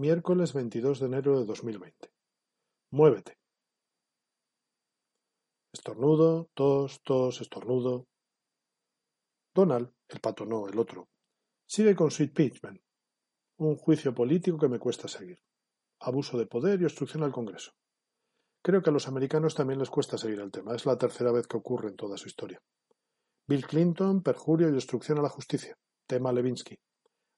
miércoles 22 de enero de 2020. Muévete. Estornudo, tos, tos, estornudo. Donald, el pato no, el otro, sigue con Sweet Pitchman, un juicio político que me cuesta seguir. Abuso de poder y obstrucción al Congreso. Creo que a los americanos también les cuesta seguir el tema. Es la tercera vez que ocurre en toda su historia. Bill Clinton, perjurio y obstrucción a la justicia. Tema Levinsky.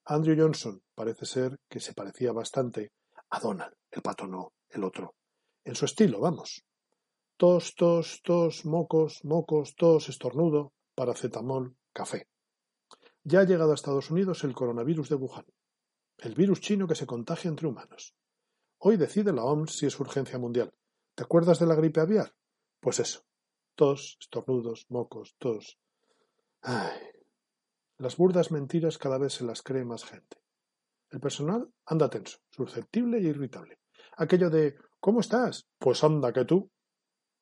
Andrew Johnson parece ser que se parecía bastante a Donald, el pato no, el otro. En su estilo, vamos. Tos, tos, tos, mocos, mocos, tos, estornudo, paracetamol, café. Ya ha llegado a Estados Unidos el coronavirus de Wuhan, el virus chino que se contagia entre humanos. Hoy decide la OMS si es urgencia mundial. ¿Te acuerdas de la gripe aviar? Pues eso. Tos, estornudos, mocos, tos. Ay, las burdas mentiras cada vez se las cree más gente. El personal anda tenso, susceptible e irritable. Aquello de ¿Cómo estás? Pues anda que tú.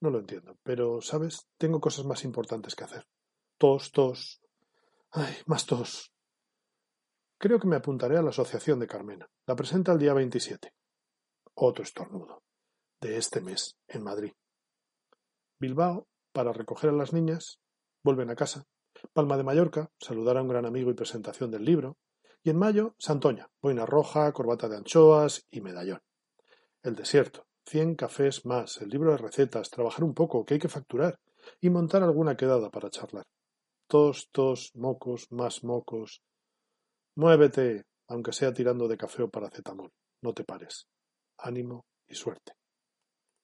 No lo entiendo, pero, ¿sabes? Tengo cosas más importantes que hacer. Tos, tos. Ay, más tos. Creo que me apuntaré a la Asociación de Carmena. La presenta el día 27. Otro estornudo. De este mes, en Madrid. Bilbao, para recoger a las niñas, vuelven a casa. Palma de Mallorca, saludar a un gran amigo y presentación del libro. Y en mayo, Santoña, boina roja, corbata de anchoas y medallón. El desierto, cien cafés más, el libro de recetas, trabajar un poco, que hay que facturar, y montar alguna quedada para charlar. Tos, tos, mocos, más mocos. Muévete, aunque sea tirando de café o paracetamol. No te pares. Ánimo y suerte.